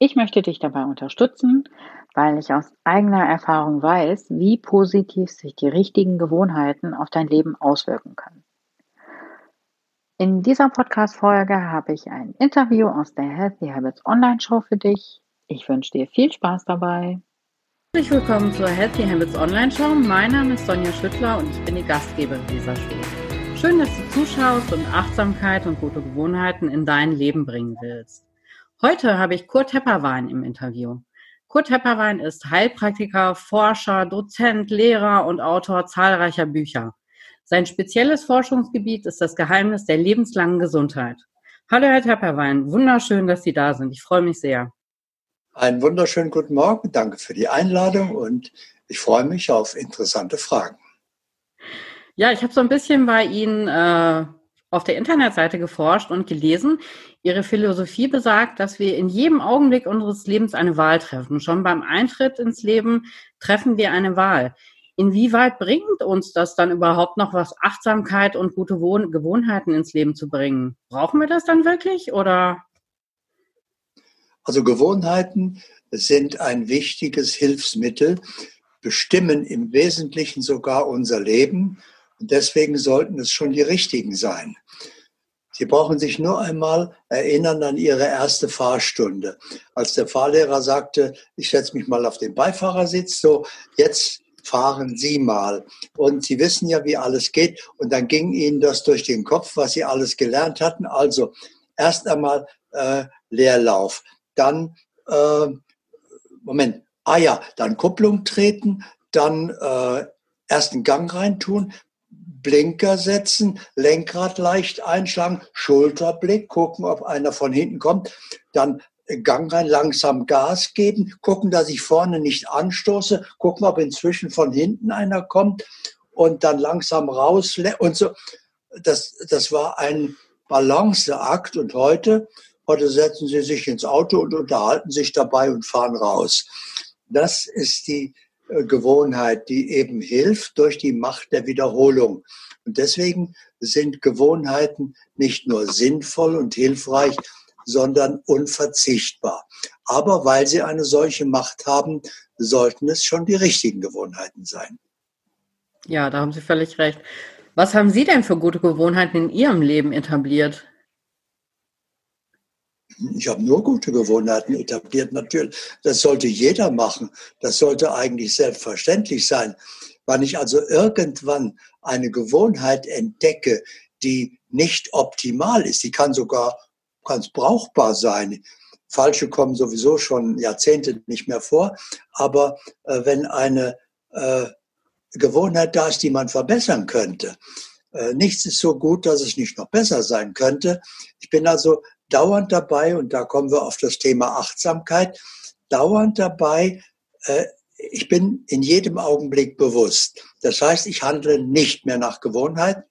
Ich möchte dich dabei unterstützen, weil ich aus eigener Erfahrung weiß, wie positiv sich die richtigen Gewohnheiten auf dein Leben auswirken können. In dieser Podcast-Folge habe ich ein Interview aus der Healthy Habits Online Show für dich. Ich wünsche dir viel Spaß dabei. Herzlich willkommen zur Healthy Habits Online Show. Mein Name ist Sonja Schüttler und ich bin die Gastgeberin dieser Show. Schön, dass du zuschaust und Achtsamkeit und gute Gewohnheiten in dein Leben bringen willst. Heute habe ich Kurt Hepperwein im Interview. Kurt Hepperwein ist Heilpraktiker, Forscher, Dozent, Lehrer und Autor zahlreicher Bücher. Sein spezielles Forschungsgebiet ist das Geheimnis der lebenslangen Gesundheit. Hallo, Herr Hepperwein. Wunderschön, dass Sie da sind. Ich freue mich sehr. Einen wunderschönen guten Morgen. Danke für die Einladung und ich freue mich auf interessante Fragen. Ja, ich habe so ein bisschen bei Ihnen äh, auf der Internetseite geforscht und gelesen. Ihre Philosophie besagt, dass wir in jedem Augenblick unseres Lebens eine Wahl treffen. Schon beim Eintritt ins Leben treffen wir eine Wahl. Inwieweit bringt uns das dann überhaupt noch was, Achtsamkeit und gute Wohn Gewohnheiten ins Leben zu bringen? Brauchen wir das dann wirklich oder? Also Gewohnheiten sind ein wichtiges Hilfsmittel, bestimmen im Wesentlichen sogar unser Leben und deswegen sollten es schon die richtigen sein. Sie brauchen sich nur einmal erinnern an Ihre erste Fahrstunde. Als der Fahrlehrer sagte, ich setze mich mal auf den Beifahrersitz, so jetzt fahren Sie mal. Und Sie wissen ja, wie alles geht. Und dann ging Ihnen das durch den Kopf, was Sie alles gelernt hatten. Also erst einmal äh, Leerlauf, dann, äh, Moment, ah ja, dann Kupplung treten, dann äh, ersten Gang reintun, Blinker setzen, Lenkrad leicht einschlagen, Schulterblick, gucken, ob einer von hinten kommt, dann Gang rein, langsam Gas geben, gucken, dass ich vorne nicht anstoße, gucken, ob inzwischen von hinten einer kommt und dann langsam raus und so. Das, das war ein Balanceakt und heute, heute setzen Sie sich ins Auto und unterhalten sich dabei und fahren raus. Das ist die Gewohnheit, die eben hilft durch die Macht der Wiederholung. Und deswegen sind Gewohnheiten nicht nur sinnvoll und hilfreich, sondern unverzichtbar. Aber weil sie eine solche Macht haben, sollten es schon die richtigen Gewohnheiten sein. Ja, da haben Sie völlig recht. Was haben Sie denn für gute Gewohnheiten in Ihrem Leben etabliert? Ich habe nur gute Gewohnheiten etabliert, natürlich. Das sollte jeder machen. Das sollte eigentlich selbstverständlich sein. Wann ich also irgendwann eine Gewohnheit entdecke, die nicht optimal ist, die kann sogar ganz brauchbar sein. Falsche kommen sowieso schon Jahrzehnte nicht mehr vor. Aber äh, wenn eine äh, Gewohnheit da ist, die man verbessern könnte, äh, nichts ist so gut, dass es nicht noch besser sein könnte. Ich bin also dauernd dabei, und da kommen wir auf das Thema Achtsamkeit, dauernd dabei, äh, ich bin in jedem Augenblick bewusst. Das heißt, ich handle nicht mehr nach Gewohnheit,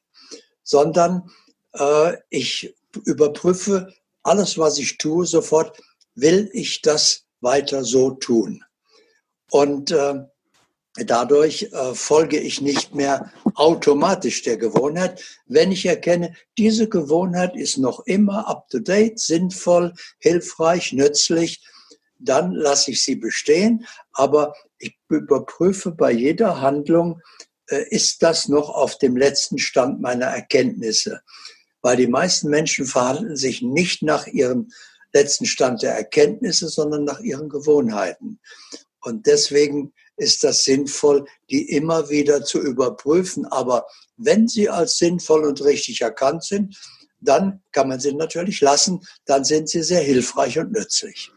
sondern äh, ich überprüfe alles, was ich tue, sofort, will ich das weiter so tun? Und äh, Dadurch äh, folge ich nicht mehr automatisch der Gewohnheit, wenn ich erkenne, diese Gewohnheit ist noch immer up-to-date, sinnvoll, hilfreich, nützlich, dann lasse ich sie bestehen, aber ich überprüfe bei jeder Handlung, äh, ist das noch auf dem letzten Stand meiner Erkenntnisse? Weil die meisten Menschen verhandeln sich nicht nach ihrem letzten Stand der Erkenntnisse, sondern nach ihren Gewohnheiten. Und deswegen ist das sinnvoll, die immer wieder zu überprüfen. Aber wenn sie als sinnvoll und richtig erkannt sind, dann kann man sie natürlich lassen, dann sind sie sehr hilfreich und nützlich.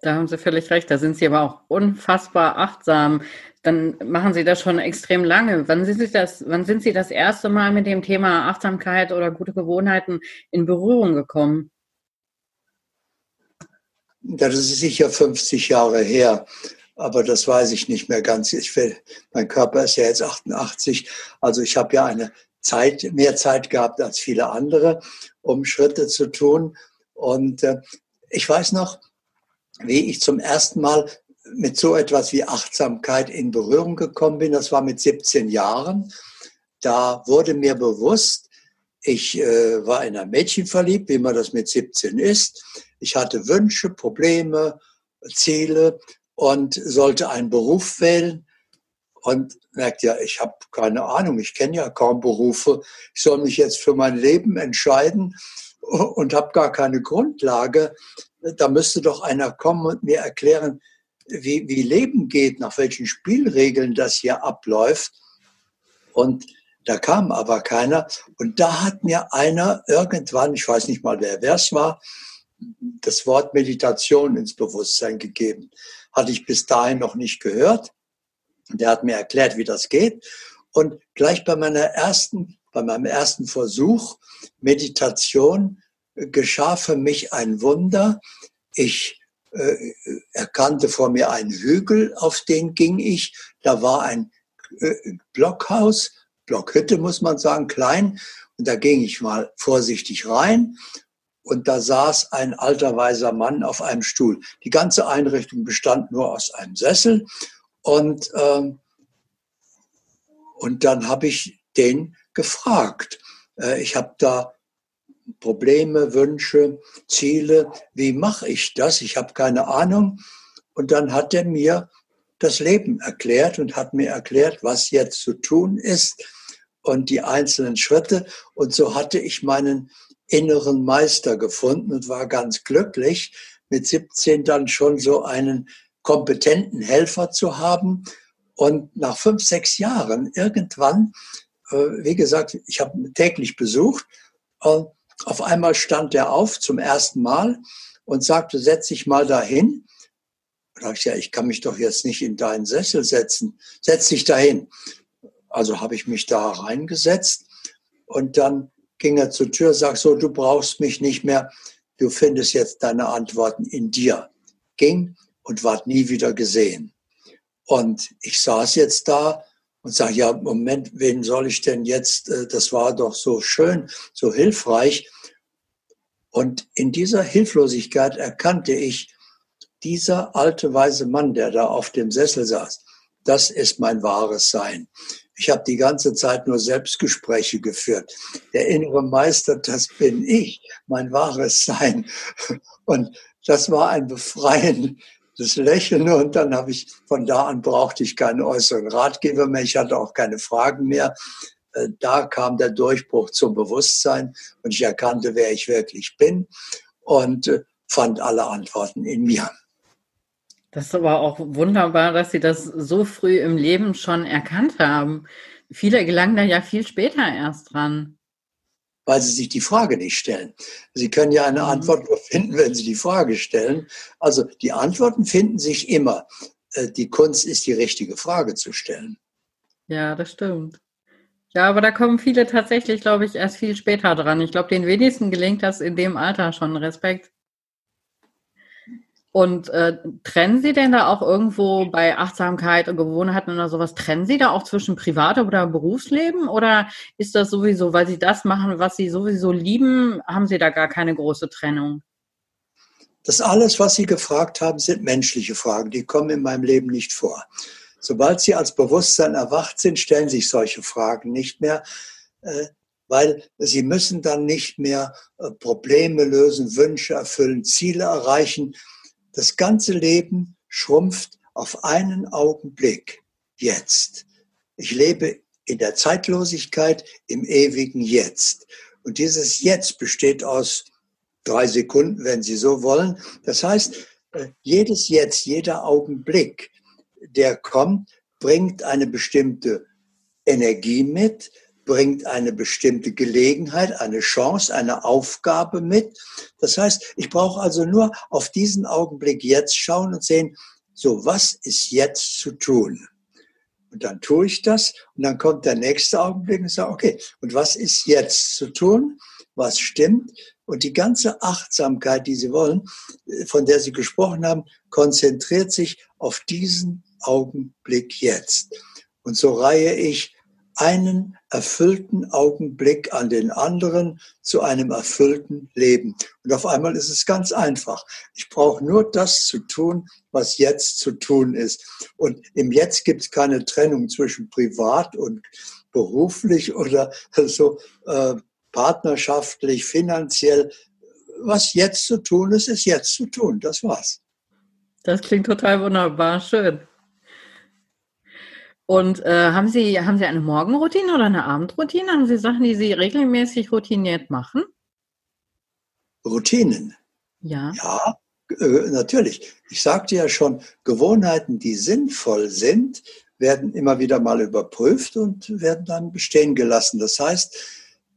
Da haben Sie völlig recht, da sind Sie aber auch unfassbar achtsam. Dann machen Sie das schon extrem lange. Wann sind Sie das, wann sind Sie das erste Mal mit dem Thema Achtsamkeit oder gute Gewohnheiten in Berührung gekommen? Das ist sicher 50 Jahre her. Aber das weiß ich nicht mehr ganz. Ich will, mein Körper ist ja jetzt 88, also ich habe ja eine Zeit, mehr Zeit gehabt als viele andere, um Schritte zu tun. Und äh, ich weiß noch, wie ich zum ersten Mal mit so etwas wie Achtsamkeit in Berührung gekommen bin. Das war mit 17 Jahren. Da wurde mir bewusst, ich äh, war in ein Mädchen verliebt, wie man das mit 17 ist. Ich hatte Wünsche, Probleme, Ziele und sollte einen Beruf wählen und merkt ja, ich habe keine Ahnung, ich kenne ja kaum Berufe. Ich soll mich jetzt für mein Leben entscheiden und habe gar keine Grundlage. Da müsste doch einer kommen und mir erklären, wie, wie Leben geht, nach welchen Spielregeln das hier abläuft. Und da kam aber keiner. Und da hat mir einer irgendwann, ich weiß nicht mal, wer es war, das Wort Meditation ins Bewusstsein gegeben. Hatte ich bis dahin noch nicht gehört. Der hat mir erklärt, wie das geht. Und gleich bei meiner ersten, bei meinem ersten Versuch Meditation geschah für mich ein Wunder. Ich äh, erkannte vor mir einen Hügel, auf den ging ich. Da war ein äh, Blockhaus, Blockhütte muss man sagen, klein. Und da ging ich mal vorsichtig rein. Und da saß ein alter weiser Mann auf einem Stuhl. Die ganze Einrichtung bestand nur aus einem Sessel und, ähm, und dann habe ich den gefragt. Äh, ich habe da Probleme, Wünsche, Ziele. Wie mache ich das? Ich habe keine Ahnung. Und dann hat er mir das Leben erklärt und hat mir erklärt, was jetzt zu tun ist und die einzelnen Schritte. Und so hatte ich meinen inneren Meister gefunden und war ganz glücklich, mit 17 dann schon so einen kompetenten Helfer zu haben. Und nach fünf, sechs Jahren irgendwann, äh, wie gesagt, ich habe täglich besucht, und auf einmal stand er auf zum ersten Mal und sagte, setz dich mal dahin. Da dachte ich, ja, ich kann mich doch jetzt nicht in deinen Sessel setzen. Setz dich dahin. Also habe ich mich da reingesetzt und dann ging er zur Tür, sagt so, du brauchst mich nicht mehr, du findest jetzt deine Antworten in dir. Ging und ward nie wieder gesehen. Und ich saß jetzt da und sage, ja, Moment, wen soll ich denn jetzt, äh, das war doch so schön, so hilfreich. Und in dieser Hilflosigkeit erkannte ich, dieser alte weise Mann, der da auf dem Sessel saß, das ist mein wahres Sein. Ich habe die ganze Zeit nur Selbstgespräche geführt. Der innere Meister, das bin ich, mein wahres Sein. Und das war ein Befreien das Lächeln und dann habe ich, von da an brauchte ich keinen äußeren Ratgeber mehr, ich hatte auch keine Fragen mehr. Äh, da kam der Durchbruch zum Bewusstsein und ich erkannte, wer ich wirklich bin und äh, fand alle Antworten in mir. Das ist aber auch wunderbar, dass Sie das so früh im Leben schon erkannt haben. Viele gelangen da ja viel später erst dran weil sie sich die Frage nicht stellen. Sie können ja eine mhm. Antwort nur finden, wenn sie die Frage stellen. Also die Antworten finden sich immer. Äh, die Kunst ist, die richtige Frage zu stellen. Ja, das stimmt. Ja, aber da kommen viele tatsächlich, glaube ich, erst viel später dran. Ich glaube, den wenigsten gelingt das in dem Alter schon. Respekt. Und äh, trennen Sie denn da auch irgendwo bei Achtsamkeit und Gewohnheiten oder sowas, trennen Sie da auch zwischen Privat- oder Berufsleben? Oder ist das sowieso, weil Sie das machen, was Sie sowieso lieben, haben Sie da gar keine große Trennung? Das alles, was Sie gefragt haben, sind menschliche Fragen. Die kommen in meinem Leben nicht vor. Sobald Sie als Bewusstsein erwacht sind, stellen sich solche Fragen nicht mehr, äh, weil Sie müssen dann nicht mehr äh, Probleme lösen, Wünsche erfüllen, Ziele erreichen das ganze Leben schrumpft auf einen Augenblick jetzt. Ich lebe in der Zeitlosigkeit im ewigen Jetzt. Und dieses Jetzt besteht aus drei Sekunden, wenn Sie so wollen. Das heißt, äh, jedes Jetzt, jeder Augenblick, der kommt, bringt eine bestimmte Energie mit, bringt eine bestimmte Gelegenheit, eine Chance, eine Aufgabe mit. Das heißt, ich brauche also nur auf diesen Augenblick jetzt schauen und sehen, so, was ist jetzt zu tun? Und dann tue ich das und dann kommt der nächste Augenblick und sage, okay, und was ist jetzt zu tun? Was stimmt? Und die ganze Achtsamkeit, die Sie wollen, von der Sie gesprochen haben, konzentriert sich auf diesen Augenblick jetzt. Und so reihe ich einen erfüllten Augenblick an den anderen zu einem erfüllten Leben. Und auf einmal ist es ganz einfach. Ich brauche nur das zu tun, was jetzt zu tun ist. Und im Jetzt gibt es keine Trennung zwischen privat und beruflich oder so äh, partnerschaftlich, finanziell. Was jetzt zu tun ist, ist jetzt zu tun. Das war's. Das klingt total wunderbar, schön. Und äh, haben, Sie, haben Sie eine Morgenroutine oder eine Abendroutine? Haben Sie Sachen, die Sie regelmäßig routiniert machen? Routinen? Ja. Ja, äh, natürlich. Ich sagte ja schon, Gewohnheiten, die sinnvoll sind, werden immer wieder mal überprüft und werden dann bestehen gelassen. Das heißt,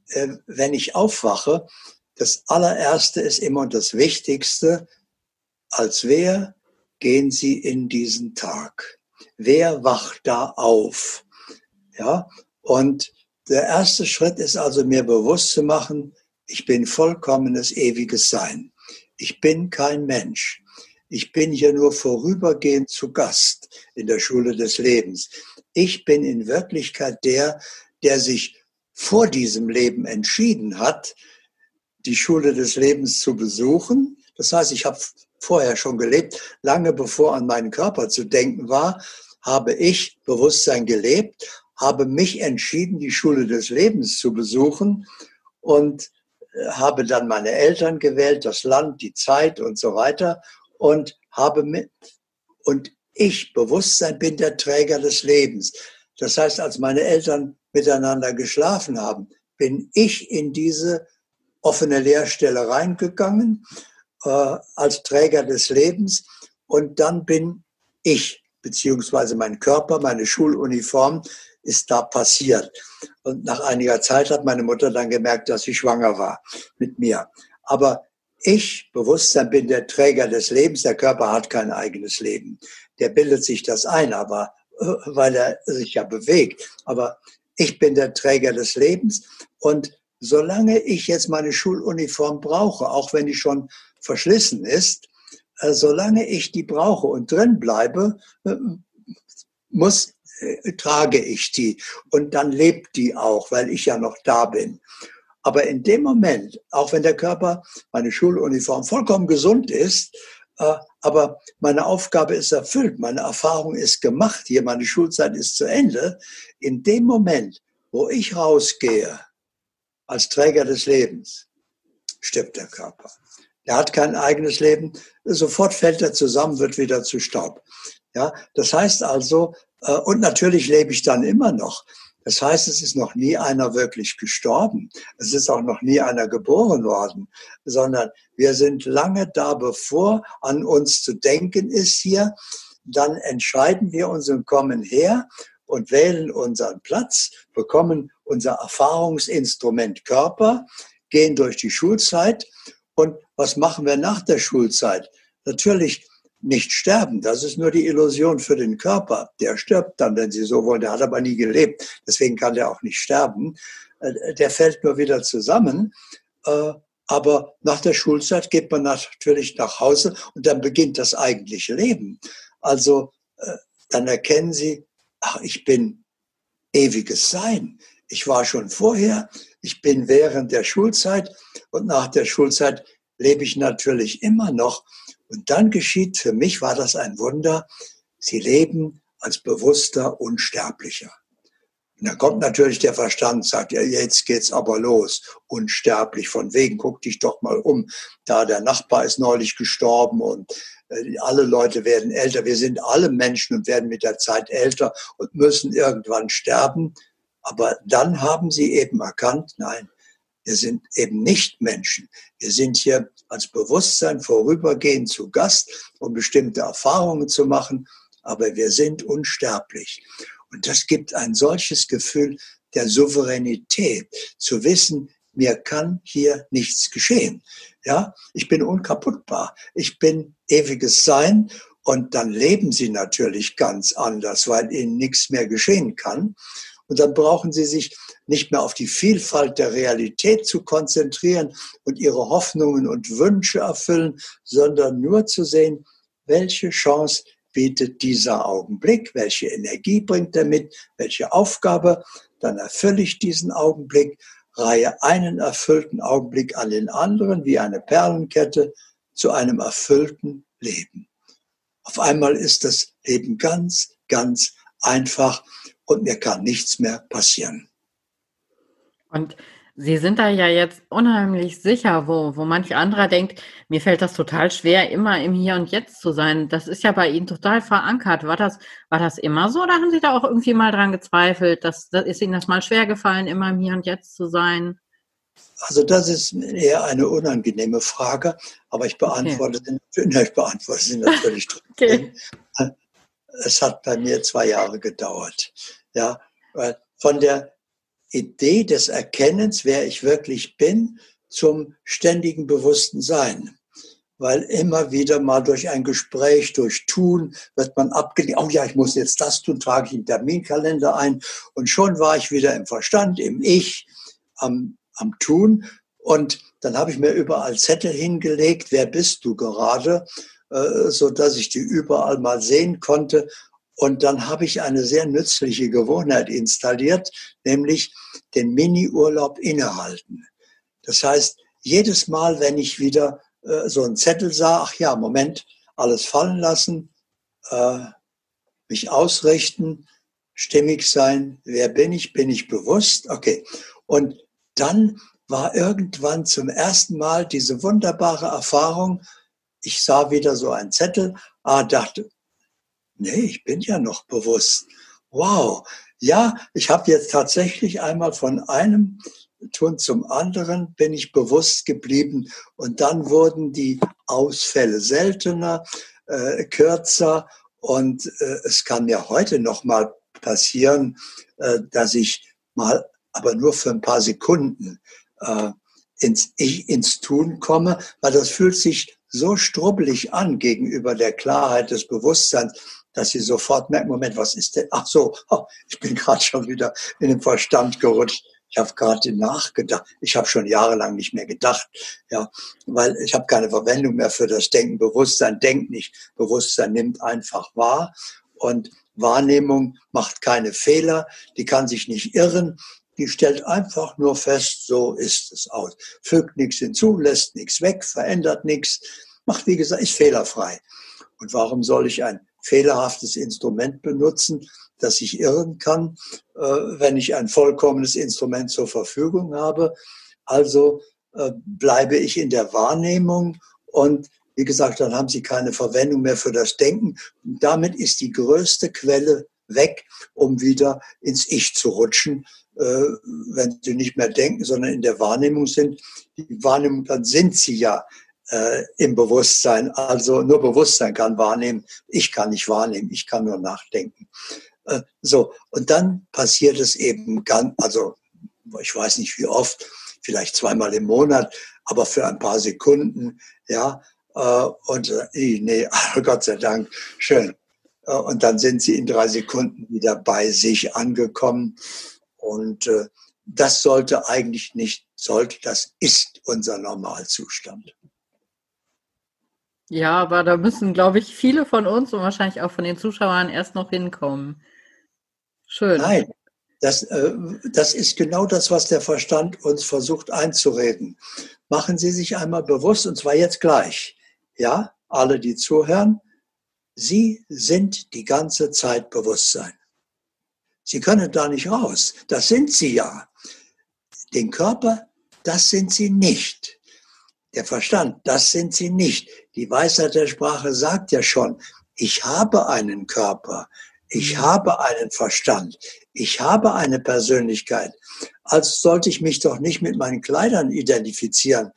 äh, wenn ich aufwache, das allererste ist immer das Wichtigste, als wer gehen Sie in diesen Tag? Wer wacht da auf? Ja, und der erste Schritt ist also mir bewusst zu machen, ich bin vollkommenes ewiges Sein. Ich bin kein Mensch. Ich bin hier nur vorübergehend zu Gast in der Schule des Lebens. Ich bin in Wirklichkeit der, der sich vor diesem Leben entschieden hat, die Schule des Lebens zu besuchen. Das heißt, ich habe vorher schon gelebt, lange bevor an meinen Körper zu denken war habe ich Bewusstsein gelebt, habe mich entschieden, die Schule des Lebens zu besuchen und äh, habe dann meine Eltern gewählt, das Land, die Zeit und so weiter und habe mit, und ich, Bewusstsein, bin der Träger des Lebens. Das heißt, als meine Eltern miteinander geschlafen haben, bin ich in diese offene Lehrstelle reingegangen äh, als Träger des Lebens und dann bin ich beziehungsweise mein Körper, meine Schuluniform ist da passiert. Und nach einiger Zeit hat meine Mutter dann gemerkt, dass sie schwanger war mit mir. Aber ich, Bewusstsein, bin der Träger des Lebens. Der Körper hat kein eigenes Leben. Der bildet sich das ein, aber äh, weil er sich ja bewegt. Aber ich bin der Träger des Lebens. Und solange ich jetzt meine Schuluniform brauche, auch wenn die schon verschlissen ist, äh, solange ich die brauche und drin bleibe, äh, muss, äh, trage ich die. Und dann lebt die auch, weil ich ja noch da bin. Aber in dem Moment, auch wenn der Körper, meine Schuluniform vollkommen gesund ist, aber meine Aufgabe ist erfüllt, meine Erfahrung ist gemacht, hier meine Schulzeit ist zu Ende, in dem Moment, wo ich rausgehe als Träger des Lebens, stirbt der Körper. Er hat kein eigenes Leben. Sofort fällt er zusammen, wird wieder zu Staub. Ja, das heißt also, äh, und natürlich lebe ich dann immer noch. Das heißt, es ist noch nie einer wirklich gestorben. Es ist auch noch nie einer geboren worden, sondern wir sind lange da, bevor an uns zu denken ist hier. Dann entscheiden wir uns und kommen her und wählen unseren Platz, bekommen unser Erfahrungsinstrument Körper, gehen durch die Schulzeit und was machen wir nach der Schulzeit? Natürlich nicht sterben. Das ist nur die Illusion für den Körper. Der stirbt dann, wenn Sie so wollen. Der hat aber nie gelebt. Deswegen kann der auch nicht sterben. Äh, der fällt nur wieder zusammen. Äh, aber nach der Schulzeit geht man natürlich nach Hause und dann beginnt das eigentliche Leben. Also äh, dann erkennen Sie, ach, ich bin ewiges Sein. Ich war schon vorher, ich bin während der Schulzeit und nach der Schulzeit lebe ich natürlich immer noch. Und dann geschieht, für mich war das ein Wunder, sie leben als bewusster Unsterblicher. Und dann kommt natürlich der Verstand, sagt, ja, jetzt geht's aber los. Unsterblich, von wegen, guck dich doch mal um. Da der Nachbar ist neulich gestorben und äh, alle Leute werden älter. Wir sind alle Menschen und werden mit der Zeit älter und müssen irgendwann sterben. Aber dann haben sie eben erkannt, nein, wir sind eben nicht Menschen. Wir sind hier als Bewusstsein vorübergehend zu Gast, um bestimmte Erfahrungen zu machen, aber wir sind unsterblich. Und das gibt ein solches Gefühl der Souveränität, zu wissen, mir kann hier nichts geschehen. Ja, ich bin unkaputtbar. Ich bin ewiges Sein und dann leben sie natürlich ganz anders, weil ihnen nichts mehr geschehen kann. Und dann brauchen Sie sich nicht mehr auf die Vielfalt der Realität zu konzentrieren und Ihre Hoffnungen und Wünsche erfüllen, sondern nur zu sehen, welche Chance bietet dieser Augenblick, welche Energie bringt er mit, welche Aufgabe, dann erfülle ich diesen Augenblick, reihe einen erfüllten Augenblick an den anderen wie eine Perlenkette zu einem erfüllten Leben. Auf einmal ist das Leben ganz, ganz einfach und mir kann nichts mehr passieren. Und Sie sind da ja jetzt unheimlich sicher, wo, wo manch anderer denkt, mir fällt das total schwer, immer im Hier und Jetzt zu sein. Das ist ja bei Ihnen total verankert. War das, war das immer so oder haben Sie da auch irgendwie mal dran gezweifelt? Dass, dass, ist Ihnen das mal schwer gefallen, immer im Hier und Jetzt zu sein? Also das ist eher eine unangenehme Frage, aber ich beantworte, okay. sie, ich beantworte sie natürlich okay. Es hat bei mir zwei Jahre gedauert. Ja, von der Idee des Erkennens, wer ich wirklich bin, zum ständigen bewussten Sein. Weil immer wieder mal durch ein Gespräch, durch Tun, wird man abgelehnt. Oh ja, ich muss jetzt das tun, trage ich einen Terminkalender ein. Und schon war ich wieder im Verstand, im Ich, am, am Tun. Und dann habe ich mir überall Zettel hingelegt, wer bist du gerade, so dass ich die überall mal sehen konnte und dann habe ich eine sehr nützliche Gewohnheit installiert, nämlich den Mini-Urlaub innehalten. Das heißt, jedes Mal, wenn ich wieder äh, so einen Zettel sah, ach ja, Moment, alles fallen lassen, äh, mich ausrichten, stimmig sein, wer bin ich, bin ich bewusst, okay. Und dann war irgendwann zum ersten Mal diese wunderbare Erfahrung, ich sah wieder so einen Zettel, ah, dachte, nee, ich bin ja noch bewusst. Wow, ja, ich habe jetzt tatsächlich einmal von einem Tun zum anderen bin ich bewusst geblieben und dann wurden die Ausfälle seltener, äh, kürzer und äh, es kann mir heute noch mal passieren, äh, dass ich mal, aber nur für ein paar Sekunden äh, ins Ich, ins Tun komme, weil das fühlt sich so strubbelig an gegenüber der Klarheit des Bewusstseins dass sie sofort merken, Moment, was ist denn? Ach so, ich bin gerade schon wieder in den Verstand gerutscht. Ich habe gerade nachgedacht. Ich habe schon jahrelang nicht mehr gedacht, ja, weil ich habe keine Verwendung mehr für das Denken. Bewusstsein denkt nicht. Bewusstsein nimmt einfach wahr und Wahrnehmung macht keine Fehler. Die kann sich nicht irren. Die stellt einfach nur fest, so ist es aus. Fügt nichts hinzu, lässt nichts weg, verändert nichts, macht, wie gesagt, ist fehlerfrei. Und warum soll ich ein fehlerhaftes Instrument benutzen, das ich irren kann, äh, wenn ich ein vollkommenes Instrument zur Verfügung habe. Also äh, bleibe ich in der Wahrnehmung und wie gesagt, dann haben Sie keine Verwendung mehr für das Denken. Und damit ist die größte Quelle weg, um wieder ins Ich zu rutschen, äh, wenn Sie nicht mehr denken, sondern in der Wahrnehmung sind. Die Wahrnehmung, dann sind Sie ja äh, im Bewusstsein. Also nur Bewusstsein kann wahrnehmen. Ich kann nicht wahrnehmen, ich kann nur nachdenken. Äh, so, und dann passiert es eben ganz, also ich weiß nicht wie oft, vielleicht zweimal im Monat, aber für ein paar Sekunden, ja. Und nee, Gott sei Dank, schön. Äh, und dann sind sie in drei Sekunden wieder bei sich angekommen. Und äh, das sollte eigentlich nicht, sollte, das ist unser Normalzustand. Ja, aber da müssen, glaube ich, viele von uns und wahrscheinlich auch von den Zuschauern erst noch hinkommen. Schön. Nein, das, äh, das ist genau das, was der Verstand uns versucht einzureden. Machen Sie sich einmal bewusst, und zwar jetzt gleich. Ja, alle, die zuhören, Sie sind die ganze Zeit Bewusstsein. Sie können da nicht raus. Das sind Sie ja. Den Körper, das sind Sie nicht. Der Verstand, das sind sie nicht. Die Weisheit der Sprache sagt ja schon, ich habe einen Körper, ich mhm. habe einen Verstand, ich habe eine Persönlichkeit. Also sollte ich mich doch nicht mit meinen Kleidern identifizieren,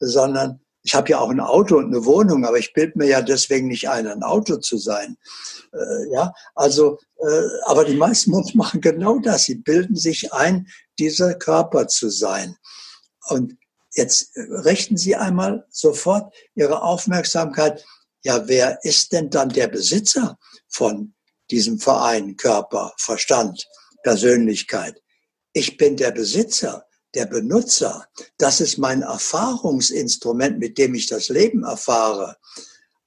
sondern ich habe ja auch ein Auto und eine Wohnung, aber ich bilde mir ja deswegen nicht ein, ein Auto zu sein. Äh, ja, also, äh, aber die meisten Menschen machen genau das. Sie bilden sich ein, dieser Körper zu sein. Und Jetzt richten Sie einmal sofort Ihre Aufmerksamkeit, ja, wer ist denn dann der Besitzer von diesem Verein Körper, Verstand Persönlichkeit. Ich bin der Besitzer, der Benutzer. Das ist mein Erfahrungsinstrument, mit dem ich das Leben erfahre.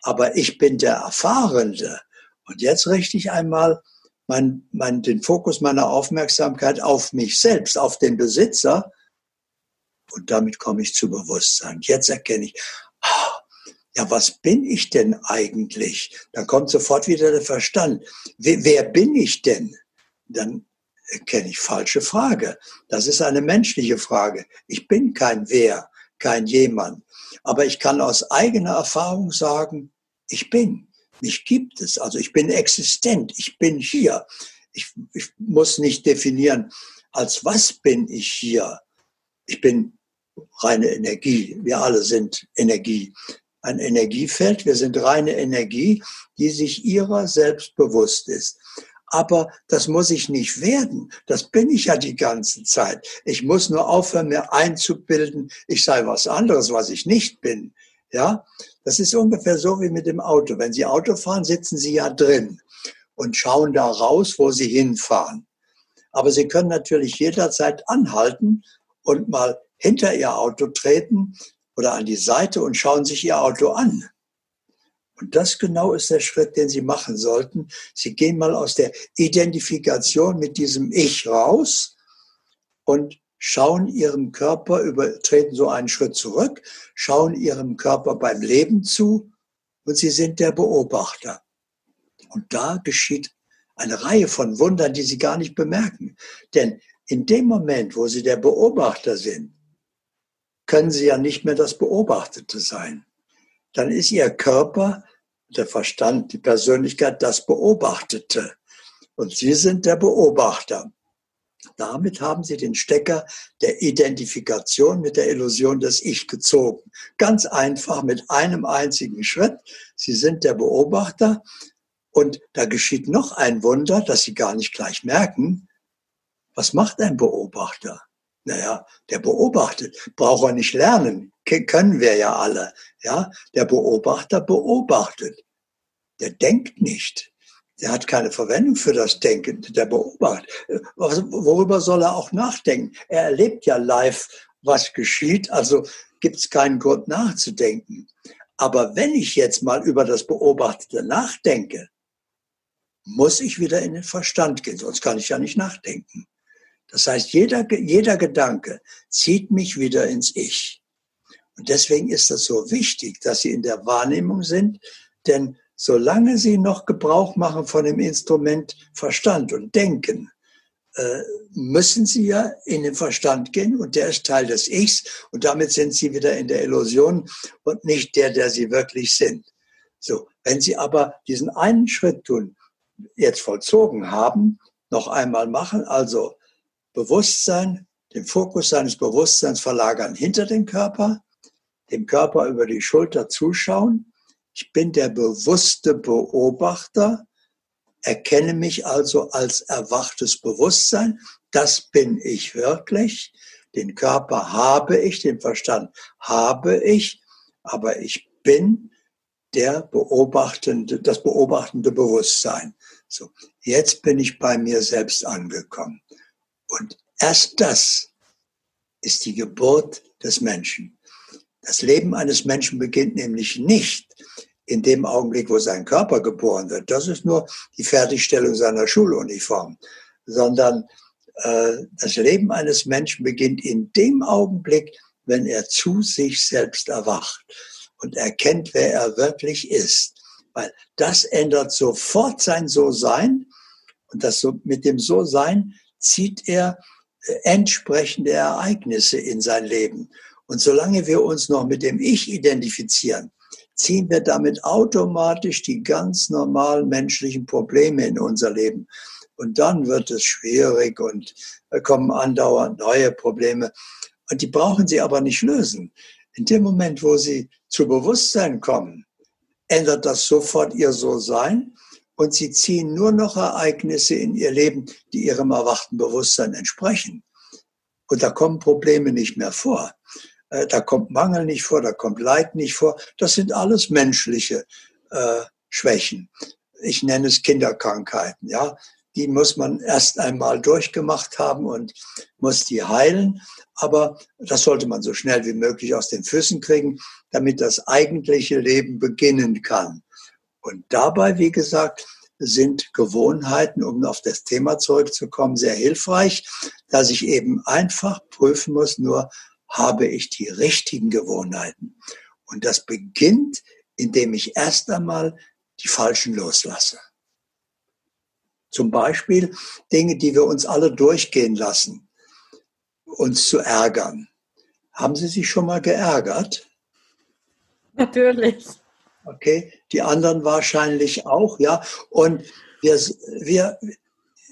Aber ich bin der Erfahrende. Und jetzt richte ich einmal mein, mein, den Fokus meiner Aufmerksamkeit auf mich selbst, auf den Besitzer. Und damit komme ich zu Bewusstsein. Jetzt erkenne ich, ah, ja, was bin ich denn eigentlich? Dann kommt sofort wieder der Verstand. Wer, wer bin ich denn? Dann erkenne ich falsche Frage. Das ist eine menschliche Frage. Ich bin kein Wer, kein jemand. Aber ich kann aus eigener Erfahrung sagen, ich bin. Mich gibt es. Also ich bin existent. Ich bin hier. Ich, ich muss nicht definieren, als was bin ich hier. Ich bin reine Energie. Wir alle sind Energie ein Energiefeld, wir sind reine Energie, die sich ihrer selbst bewusst ist. Aber das muss ich nicht werden. Das bin ich ja die ganze Zeit. Ich muss nur aufhören, mir einzubilden, ich sei was anderes, was ich nicht bin. Ja, das ist ungefähr so wie mit dem Auto. Wenn Sie Auto fahren, sitzen Sie ja drin und schauen da raus, wo Sie hinfahren. Aber Sie können natürlich jederzeit anhalten und mal hinter Ihr Auto treten oder an die Seite und schauen sich ihr Auto an. Und das genau ist der Schritt, den Sie machen sollten. Sie gehen mal aus der Identifikation mit diesem Ich raus und schauen Ihrem Körper, über, treten so einen Schritt zurück, schauen Ihrem Körper beim Leben zu und Sie sind der Beobachter. Und da geschieht eine Reihe von Wundern, die Sie gar nicht bemerken. Denn in dem Moment, wo Sie der Beobachter sind, können sie ja nicht mehr das Beobachtete sein. Dann ist ihr Körper, der Verstand, die Persönlichkeit das Beobachtete. Und sie sind der Beobachter. Damit haben sie den Stecker der Identifikation mit der Illusion des Ich gezogen. Ganz einfach mit einem einzigen Schritt. Sie sind der Beobachter und da geschieht noch ein Wunder, das Sie gar nicht gleich merken. Was macht ein Beobachter? Naja, der beobachtet, braucht er nicht lernen, können wir ja alle. Ja, der Beobachter beobachtet. Der denkt nicht. Der hat keine Verwendung für das Denken. Der beobachtet. Worüber soll er auch nachdenken? Er erlebt ja live, was geschieht. Also gibt es keinen Grund nachzudenken. Aber wenn ich jetzt mal über das Beobachtete nachdenke, muss ich wieder in den Verstand gehen, sonst kann ich ja nicht nachdenken. Das heißt, jeder, jeder Gedanke zieht mich wieder ins Ich. Und deswegen ist das so wichtig, dass Sie in der Wahrnehmung sind, denn solange Sie noch Gebrauch machen von dem Instrument Verstand und Denken, äh, müssen Sie ja in den Verstand gehen und der ist Teil des Ichs und damit sind Sie wieder in der Illusion und nicht der, der Sie wirklich sind. So, wenn Sie aber diesen einen Schritt tun, jetzt vollzogen haben, noch einmal machen, also Bewusstsein, den Fokus seines Bewusstseins verlagern hinter den Körper, dem Körper über die Schulter zuschauen. Ich bin der bewusste Beobachter, erkenne mich also als erwachtes Bewusstsein. Das bin ich wirklich. Den Körper habe ich, den Verstand habe ich, aber ich bin der beobachtende, das beobachtende Bewusstsein. So, jetzt bin ich bei mir selbst angekommen. Und erst das ist die Geburt des Menschen. Das Leben eines Menschen beginnt nämlich nicht in dem Augenblick, wo sein Körper geboren wird. Das ist nur die Fertigstellung seiner Schuluniform, sondern äh, das Leben eines Menschen beginnt in dem Augenblick, wenn er zu sich selbst erwacht und erkennt, wer er wirklich ist. Weil das ändert sofort sein So-Sein und das so, mit dem So-Sein zieht er äh, entsprechende Ereignisse in sein Leben. Und solange wir uns noch mit dem Ich identifizieren, ziehen wir damit automatisch die ganz normalen menschlichen Probleme in unser Leben. Und dann wird es schwierig und kommen andauernd neue Probleme. Und die brauchen Sie aber nicht lösen. In dem Moment, wo Sie zu Bewusstsein kommen, ändert das sofort Ihr So-Sein und sie ziehen nur noch Ereignisse in ihr Leben, die ihrem erwachten Bewusstsein entsprechen. Und da kommen Probleme nicht mehr vor. Äh, da kommt Mangel nicht vor, da kommt Leid nicht vor. Das sind alles menschliche äh, Schwächen. Ich nenne es Kinderkrankheiten. Ja, die muss man erst einmal durchgemacht haben und muss die heilen. Aber das sollte man so schnell wie möglich aus den Füßen kriegen, damit das eigentliche Leben beginnen kann. Und dabei, wie gesagt, sind Gewohnheiten, um auf das Thema zurückzukommen, sehr hilfreich, dass ich eben einfach prüfen muss, nur habe ich die richtigen Gewohnheiten. Und das beginnt, indem ich erst einmal die falschen loslasse. Zum Beispiel Dinge, die wir uns alle durchgehen lassen, uns zu ärgern. Haben Sie sich schon mal geärgert? Natürlich. Okay, die anderen wahrscheinlich auch, ja. Und wir, wir,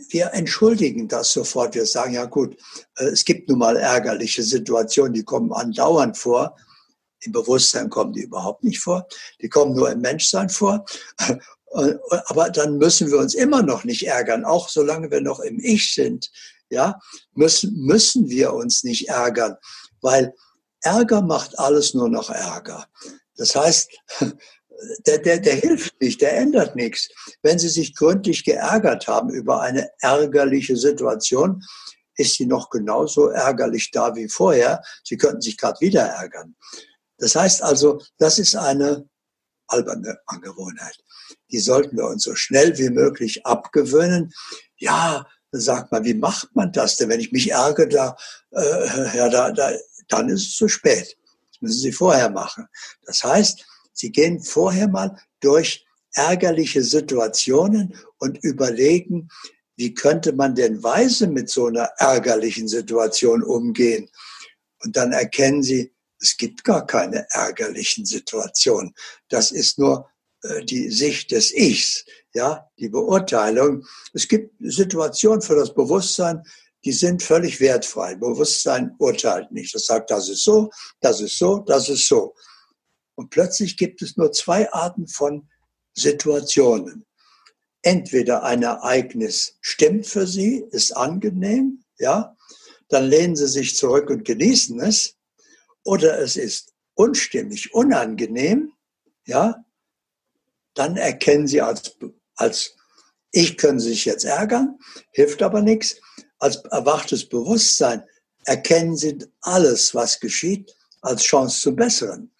wir entschuldigen das sofort. Wir sagen, ja gut, äh, es gibt nun mal ärgerliche Situationen, die kommen andauernd vor. Im Bewusstsein kommen die überhaupt nicht vor. Die kommen nur im Menschsein vor. Äh, aber dann müssen wir uns immer noch nicht ärgern, auch solange wir noch im Ich sind. Ja, müssen, müssen wir uns nicht ärgern, weil Ärger macht alles nur noch Ärger. Das heißt, der, der, der hilft nicht, der ändert nichts. Wenn Sie sich gründlich geärgert haben über eine ärgerliche Situation, ist sie noch genauso ärgerlich da wie vorher. Sie könnten sich gerade wieder ärgern. Das heißt also, das ist eine alberne Angewohnheit. Die sollten wir uns so schnell wie möglich abgewöhnen. Ja, sagt man, wie macht man das denn? Wenn ich mich ärgere, da, äh, ja, da, da, dann ist es zu spät. Das müssen Sie vorher machen. Das heißt, Sie gehen vorher mal durch ärgerliche Situationen und überlegen, wie könnte man denn weise mit so einer ärgerlichen Situation umgehen? Und dann erkennen Sie, es gibt gar keine ärgerlichen Situationen. Das ist nur äh, die Sicht des Ichs, ja, die Beurteilung. Es gibt Situationen für das Bewusstsein, die sind völlig wertfrei. Bewusstsein urteilt nicht. Das sagt, das ist so, das ist so, das ist so. Und plötzlich gibt es nur zwei Arten von Situationen. Entweder ein Ereignis stimmt für Sie, ist angenehm, ja, dann lehnen Sie sich zurück und genießen es, oder es ist unstimmig, unangenehm, ja, dann erkennen Sie als, als ich können Sie sich jetzt ärgern, hilft aber nichts. Als erwachtes Bewusstsein erkennen Sie alles, was geschieht, als Chance zu besseren.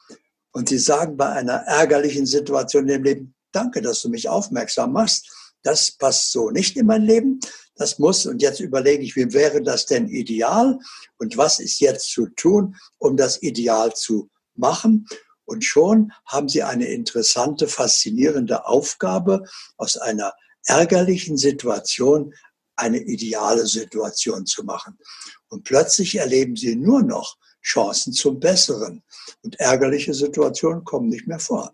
Und Sie sagen bei einer ärgerlichen Situation im Leben, danke, dass du mich aufmerksam machst. Das passt so nicht in mein Leben. Das muss, und jetzt überlege ich, wie wäre das denn ideal? Und was ist jetzt zu tun, um das Ideal zu machen? Und schon haben Sie eine interessante, faszinierende Aufgabe, aus einer ärgerlichen Situation eine ideale Situation zu machen. Und plötzlich erleben Sie nur noch Chancen zum Besseren. Und ärgerliche Situationen kommen nicht mehr vor.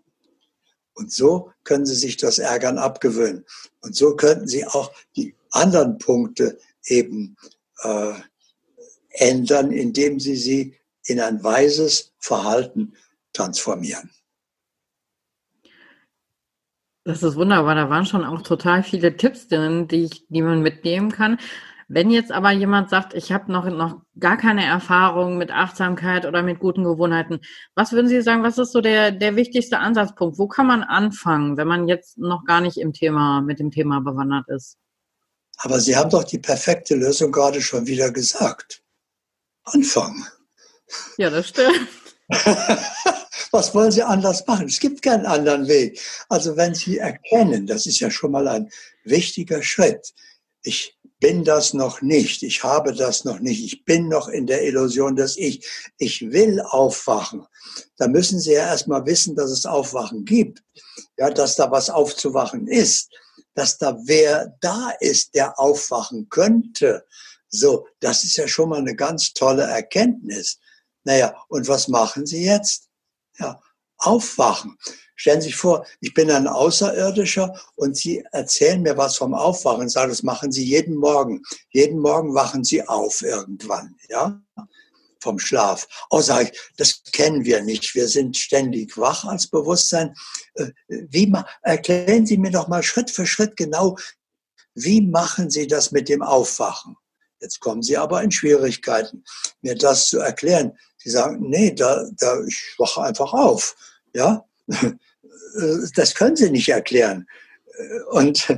Und so können Sie sich das Ärgern abgewöhnen. Und so könnten Sie auch die anderen Punkte eben äh, ändern, indem Sie sie in ein weises Verhalten transformieren. Das ist wunderbar. Da waren schon auch total viele Tipps drin, die, ich, die man mitnehmen kann. Wenn jetzt aber jemand sagt, ich habe noch, noch gar keine Erfahrung mit Achtsamkeit oder mit guten Gewohnheiten, was würden Sie sagen, was ist so der, der wichtigste Ansatzpunkt? Wo kann man anfangen, wenn man jetzt noch gar nicht im Thema, mit dem Thema bewandert ist? Aber Sie haben doch die perfekte Lösung gerade schon wieder gesagt. Anfangen. Ja, das stimmt. Was wollen Sie anders machen? Es gibt keinen anderen Weg. Also wenn Sie erkennen, das ist ja schon mal ein wichtiger Schritt. Ich bin das noch nicht. Ich habe das noch nicht. Ich bin noch in der Illusion des Ich. Ich will aufwachen. Da müssen Sie ja erstmal wissen, dass es Aufwachen gibt. Ja, dass da was aufzuwachen ist. Dass da wer da ist, der aufwachen könnte. So, das ist ja schon mal eine ganz tolle Erkenntnis. Naja, und was machen Sie jetzt? Ja, aufwachen. Stellen Sie sich vor, ich bin ein Außerirdischer und Sie erzählen mir was vom Aufwachen und sagen, das machen Sie jeden Morgen. Jeden Morgen wachen Sie auf irgendwann, ja, vom Schlaf. Oh, sage ich, das kennen wir nicht. Wir sind ständig wach als Bewusstsein. Äh, wie erklären Sie mir doch mal Schritt für Schritt genau, wie machen Sie das mit dem Aufwachen? Jetzt kommen Sie aber in Schwierigkeiten, mir das zu erklären. Sie sagen, nee, da, da, ich wache einfach auf. Ja, das können sie nicht erklären. Und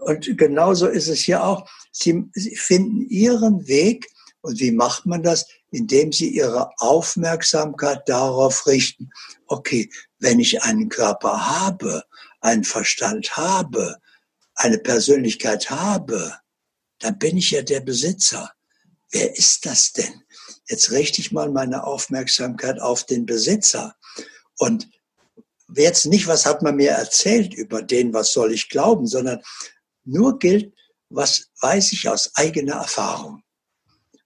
und genauso ist es hier auch. Sie, sie finden ihren Weg. Und wie macht man das? Indem sie ihre Aufmerksamkeit darauf richten, okay, wenn ich einen Körper habe, einen Verstand habe, eine Persönlichkeit habe, dann bin ich ja der Besitzer. Wer ist das denn? Jetzt richte ich mal meine Aufmerksamkeit auf den Besitzer. Und jetzt nicht, was hat man mir erzählt über den, was soll ich glauben, sondern nur gilt, was weiß ich aus eigener Erfahrung.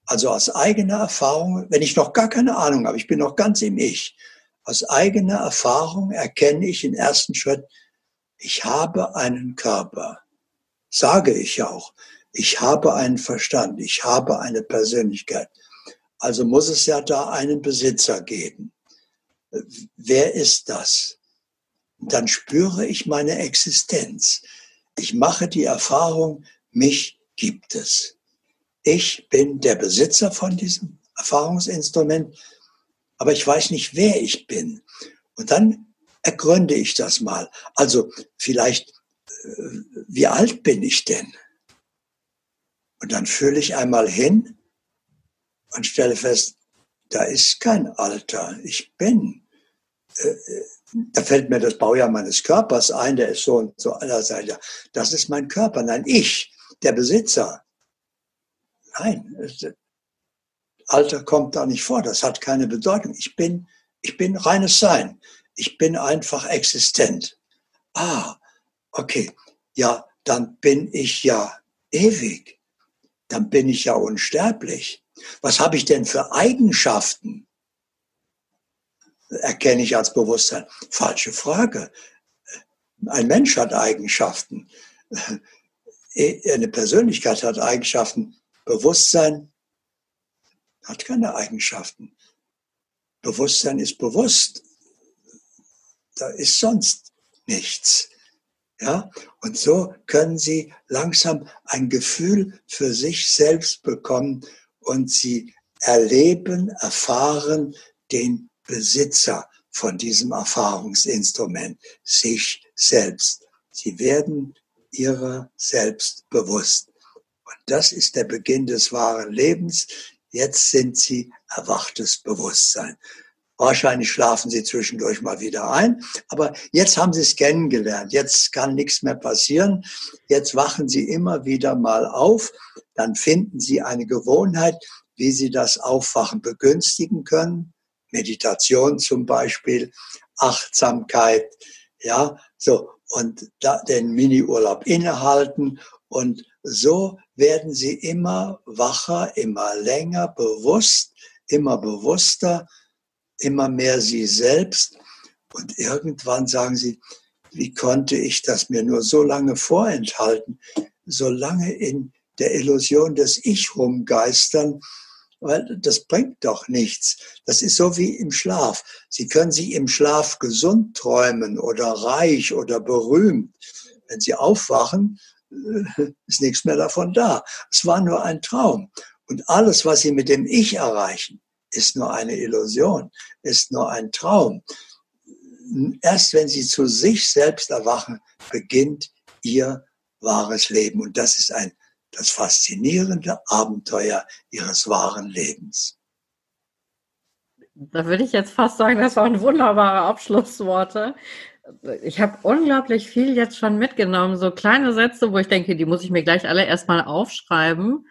Also aus eigener Erfahrung, wenn ich noch gar keine Ahnung habe, ich bin noch ganz im Ich, aus eigener Erfahrung erkenne ich im ersten Schritt, ich habe einen Körper. Sage ich auch. Ich habe einen Verstand. Ich habe eine Persönlichkeit. Also muss es ja da einen Besitzer geben. Wer ist das? Dann spüre ich meine Existenz. Ich mache die Erfahrung, mich gibt es. Ich bin der Besitzer von diesem Erfahrungsinstrument, aber ich weiß nicht, wer ich bin. Und dann ergründe ich das mal. Also vielleicht, äh, wie alt bin ich denn? Und dann fühle ich einmal hin und stelle fest, da ist kein Alter. Ich bin. Da fällt mir das Baujahr meines Körpers ein, der ist so und so allerseits. Das ist mein Körper. Nein, ich, der Besitzer. Nein, Alter kommt da nicht vor. Das hat keine Bedeutung. Ich bin, ich bin reines Sein. Ich bin einfach existent. Ah, okay. Ja, dann bin ich ja ewig. Dann bin ich ja unsterblich. Was habe ich denn für Eigenschaften? Erkenne ich als Bewusstsein. Falsche Frage. Ein Mensch hat Eigenschaften. Eine Persönlichkeit hat Eigenschaften. Bewusstsein hat keine Eigenschaften. Bewusstsein ist bewusst da ist sonst nichts. Ja, und so können sie langsam ein Gefühl für sich selbst bekommen und sie erleben, erfahren den Besitzer von diesem Erfahrungsinstrument, sich selbst. Sie werden ihrer selbst bewusst. Und das ist der Beginn des wahren Lebens. Jetzt sind sie erwachtes Bewusstsein. Wahrscheinlich schlafen sie zwischendurch mal wieder ein. Aber jetzt haben sie es kennengelernt. Jetzt kann nichts mehr passieren. Jetzt wachen sie immer wieder mal auf. Dann finden sie eine Gewohnheit, wie sie das Aufwachen begünstigen können. Meditation zum Beispiel, Achtsamkeit, ja, so. Und da, den Miniurlaub innehalten. Und so werden sie immer wacher, immer länger bewusst, immer bewusster immer mehr sie selbst. Und irgendwann sagen sie, wie konnte ich das mir nur so lange vorenthalten, so lange in der Illusion des Ich rumgeistern, weil das bringt doch nichts. Das ist so wie im Schlaf. Sie können sich im Schlaf gesund träumen oder reich oder berühmt. Wenn Sie aufwachen, äh, ist nichts mehr davon da. Es war nur ein Traum. Und alles, was Sie mit dem Ich erreichen, ist nur eine Illusion, ist nur ein Traum. Erst wenn sie zu sich selbst erwachen, beginnt ihr wahres Leben. Und das ist ein, das faszinierende Abenteuer ihres wahren Lebens. Da würde ich jetzt fast sagen, das waren wunderbare Abschlussworte. Ich habe unglaublich viel jetzt schon mitgenommen, so kleine Sätze, wo ich denke, die muss ich mir gleich alle erstmal aufschreiben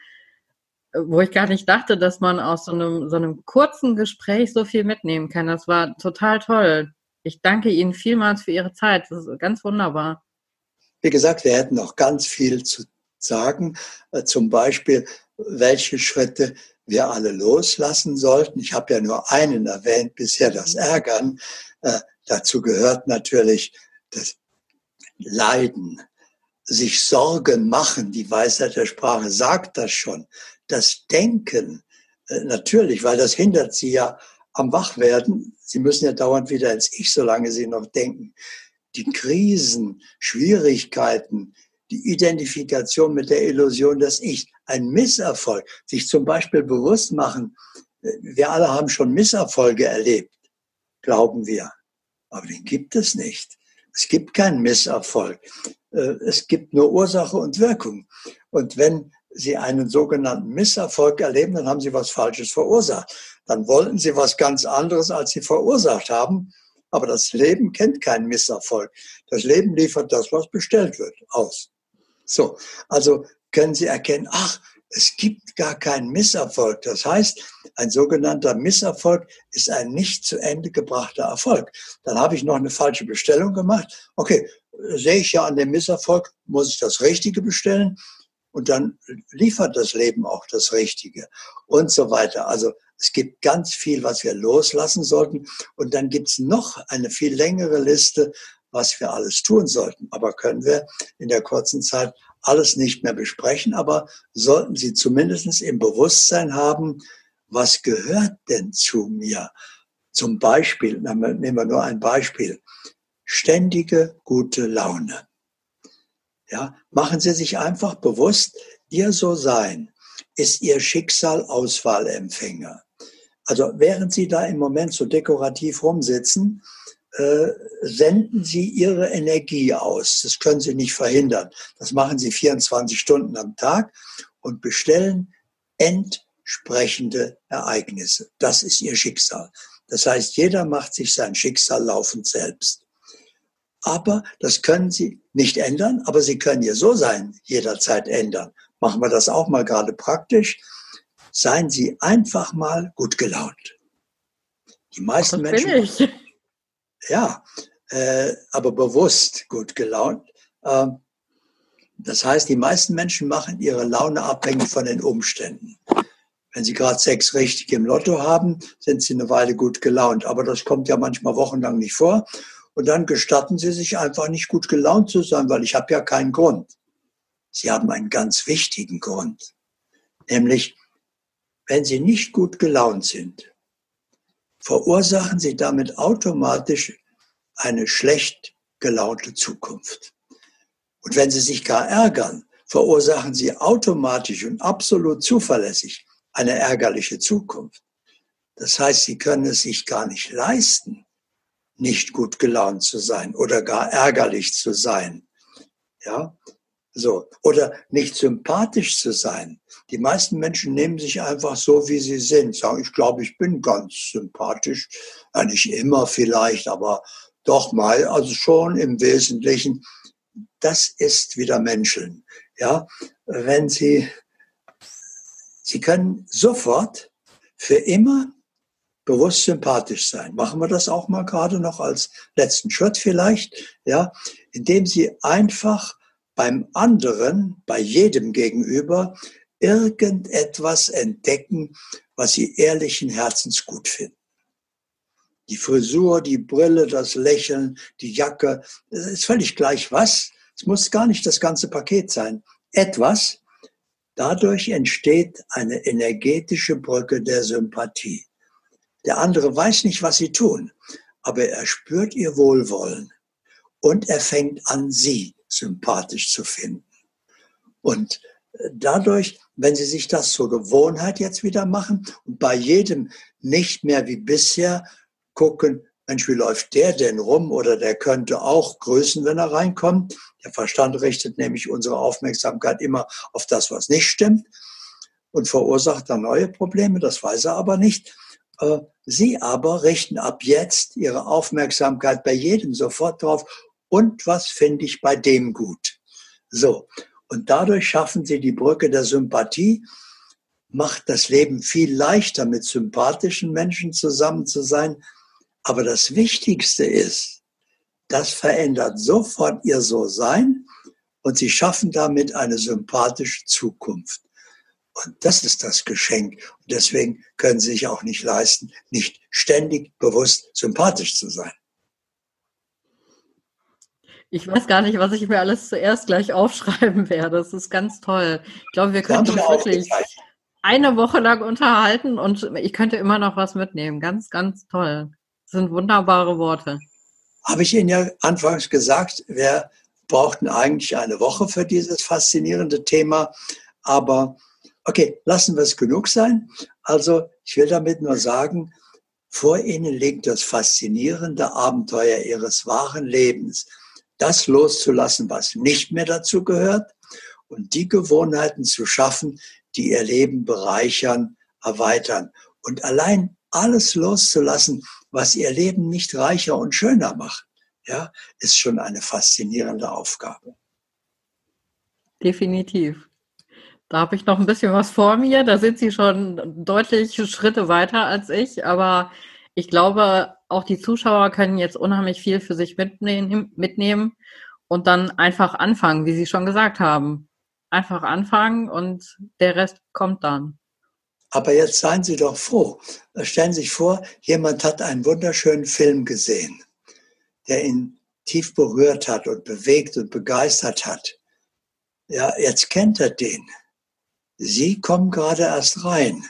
wo ich gar nicht dachte, dass man aus so einem, so einem kurzen Gespräch so viel mitnehmen kann. Das war total toll. Ich danke Ihnen vielmals für Ihre Zeit. Das ist ganz wunderbar. Wie gesagt, wir hätten noch ganz viel zu sagen. Äh, zum Beispiel, welche Schritte wir alle loslassen sollten. Ich habe ja nur einen erwähnt, bisher das mhm. Ärgern. Äh, dazu gehört natürlich das Leiden, sich Sorgen machen. Die Weisheit der Sprache sagt das schon das Denken, äh, natürlich, weil das hindert sie ja am Wachwerden. Sie müssen ja dauernd wieder ins Ich, solange sie noch denken. Die Krisen, Schwierigkeiten, die Identifikation mit der Illusion des Ich, ein Misserfolg, sich zum Beispiel bewusst machen, äh, wir alle haben schon Misserfolge erlebt, glauben wir. Aber den gibt es nicht. Es gibt keinen Misserfolg. Äh, es gibt nur Ursache und Wirkung. Und wenn Sie einen sogenannten Misserfolg erleben, dann haben Sie was Falsches verursacht. Dann wollten Sie was ganz anderes, als Sie verursacht haben. Aber das Leben kennt keinen Misserfolg. Das Leben liefert das, was bestellt wird, aus. So, also können Sie erkennen, ach, es gibt gar keinen Misserfolg. Das heißt, ein sogenannter Misserfolg ist ein nicht zu Ende gebrachter Erfolg. Dann habe ich noch eine falsche Bestellung gemacht. Okay, sehe ich ja an dem Misserfolg, muss ich das Richtige bestellen und dann liefert das Leben auch das Richtige und so weiter. Also es gibt ganz viel, was wir loslassen sollten und dann gibt es noch eine viel längere Liste, was wir alles tun sollten. Aber können wir in der kurzen Zeit alles nicht mehr besprechen, aber sollten Sie zumindest im Bewusstsein haben, was gehört denn zu mir? Zum Beispiel, nehmen wir nur ein Beispiel, ständige gute Laune. Ja, machen Sie sich einfach bewusst, Ihr So-Sein ist Ihr Schicksal Auswahlempfänger. Also während Sie da im Moment so dekorativ rumsitzen, senden Sie Ihre Energie aus. Das können Sie nicht verhindern. Das machen Sie 24 Stunden am Tag und bestellen entsprechende Ereignisse. Das ist Ihr Schicksal. Das heißt, jeder macht sich sein Schicksal laufend selbst. Aber das können Sie nicht ändern, aber Sie können Ihr So-Sein jederzeit ändern. Machen wir das auch mal gerade praktisch. Seien Sie einfach mal gut gelaunt. Die meisten Menschen. Ja, äh, aber bewusst gut gelaunt. Äh, das heißt, die meisten Menschen machen ihre Laune abhängig von den Umständen. Wenn sie gerade sechs richtig im Lotto haben, sind sie eine Weile gut gelaunt. Aber das kommt ja manchmal wochenlang nicht vor. Und dann gestatten sie sich einfach nicht gut gelaunt zu sein, weil ich habe ja keinen Grund. Sie haben einen ganz wichtigen Grund. Nämlich, wenn sie nicht gut gelaunt sind, verursachen sie damit automatisch eine schlecht gelaunte Zukunft. Und wenn sie sich gar ärgern, verursachen sie automatisch und absolut zuverlässig eine ärgerliche Zukunft. Das heißt, sie können es sich gar nicht leisten, nicht gut gelaunt zu sein oder gar ärgerlich zu sein. Ja, so. Oder nicht sympathisch zu sein. Die meisten Menschen nehmen sich einfach so, wie sie sind. Sagen, ich glaube, ich bin ganz sympathisch. Ja, nicht immer vielleicht, aber doch mal, also schon im Wesentlichen. Das ist wieder Menscheln. Ja, wenn Sie, Sie können sofort für immer bewusst sympathisch sein. Machen wir das auch mal gerade noch als letzten Schritt vielleicht, ja, indem Sie einfach beim anderen, bei jedem gegenüber, irgendetwas entdecken, was Sie ehrlichen Herzens gut finden. Die Frisur, die Brille, das Lächeln, die Jacke, es ist völlig gleich was. Es muss gar nicht das ganze Paket sein. Etwas. Dadurch entsteht eine energetische Brücke der Sympathie. Der andere weiß nicht, was sie tun, aber er spürt ihr Wohlwollen und er fängt an, sie sympathisch zu finden. Und dadurch, wenn Sie sich das zur Gewohnheit jetzt wieder machen und bei jedem nicht mehr wie bisher gucken, Mensch, wie läuft der denn rum? Oder der könnte auch grüßen, wenn er reinkommt. Der Verstand richtet nämlich unsere Aufmerksamkeit immer auf das, was nicht stimmt und verursacht dann neue Probleme. Das weiß er aber nicht. Äh, Sie aber richten ab jetzt Ihre Aufmerksamkeit bei jedem sofort drauf. Und was finde ich bei dem gut? So. Und dadurch schaffen Sie die Brücke der Sympathie, macht das Leben viel leichter, mit sympathischen Menschen zusammen zu sein, aber das Wichtigste ist, das verändert sofort ihr So-Sein und sie schaffen damit eine sympathische Zukunft. Und das ist das Geschenk. Und deswegen können sie sich auch nicht leisten, nicht ständig bewusst sympathisch zu sein. Ich weiß gar nicht, was ich mir alles zuerst gleich aufschreiben werde. Das ist ganz toll. Ich glaube, wir können uns wirklich eine Woche lang unterhalten und ich könnte immer noch was mitnehmen. Ganz, ganz toll. Das sind wunderbare Worte. Habe ich Ihnen ja anfangs gesagt, wir brauchten eigentlich eine Woche für dieses faszinierende Thema. Aber okay, lassen wir es genug sein. Also ich will damit nur sagen, Vor ihnen liegt das faszinierende Abenteuer ihres wahren Lebens, das loszulassen, was nicht mehr dazu gehört und die Gewohnheiten zu schaffen, die ihr Leben bereichern, erweitern. Und allein alles loszulassen, was ihr Leben nicht reicher und schöner macht, ja, ist schon eine faszinierende Aufgabe. Definitiv. Da habe ich noch ein bisschen was vor mir. Da sind Sie schon deutlich Schritte weiter als ich. Aber ich glaube, auch die Zuschauer können jetzt unheimlich viel für sich mitnehmen, und dann einfach anfangen, wie Sie schon gesagt haben. Einfach anfangen und der Rest kommt dann. Aber jetzt seien Sie doch froh. Stellen Sie sich vor, jemand hat einen wunderschönen Film gesehen, der ihn tief berührt hat und bewegt und begeistert hat. Ja, jetzt kennt er den. Sie kommen gerade erst rein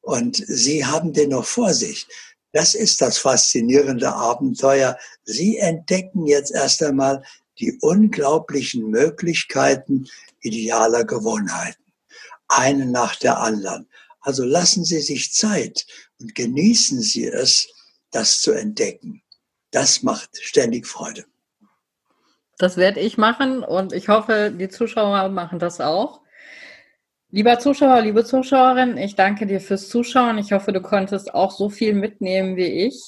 und Sie haben den noch vor sich. Das ist das faszinierende Abenteuer. Sie entdecken jetzt erst einmal die unglaublichen Möglichkeiten idealer Gewohnheiten. Eine nach der anderen. Also lassen Sie sich Zeit und genießen Sie es, das zu entdecken. Das macht ständig Freude. Das werde ich machen und ich hoffe, die Zuschauer machen das auch. Lieber Zuschauer, liebe Zuschauerin, ich danke dir fürs Zuschauen. Ich hoffe, du konntest auch so viel mitnehmen wie ich.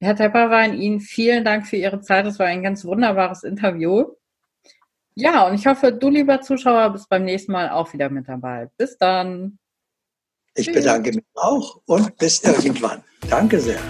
Herr Tepperwein, Ihnen vielen Dank für Ihre Zeit. Das war ein ganz wunderbares Interview. Ja, und ich hoffe, du, lieber Zuschauer, bist beim nächsten Mal auch wieder mit dabei. Bis dann. Ich bedanke mich auch und bis irgendwann. Danke sehr.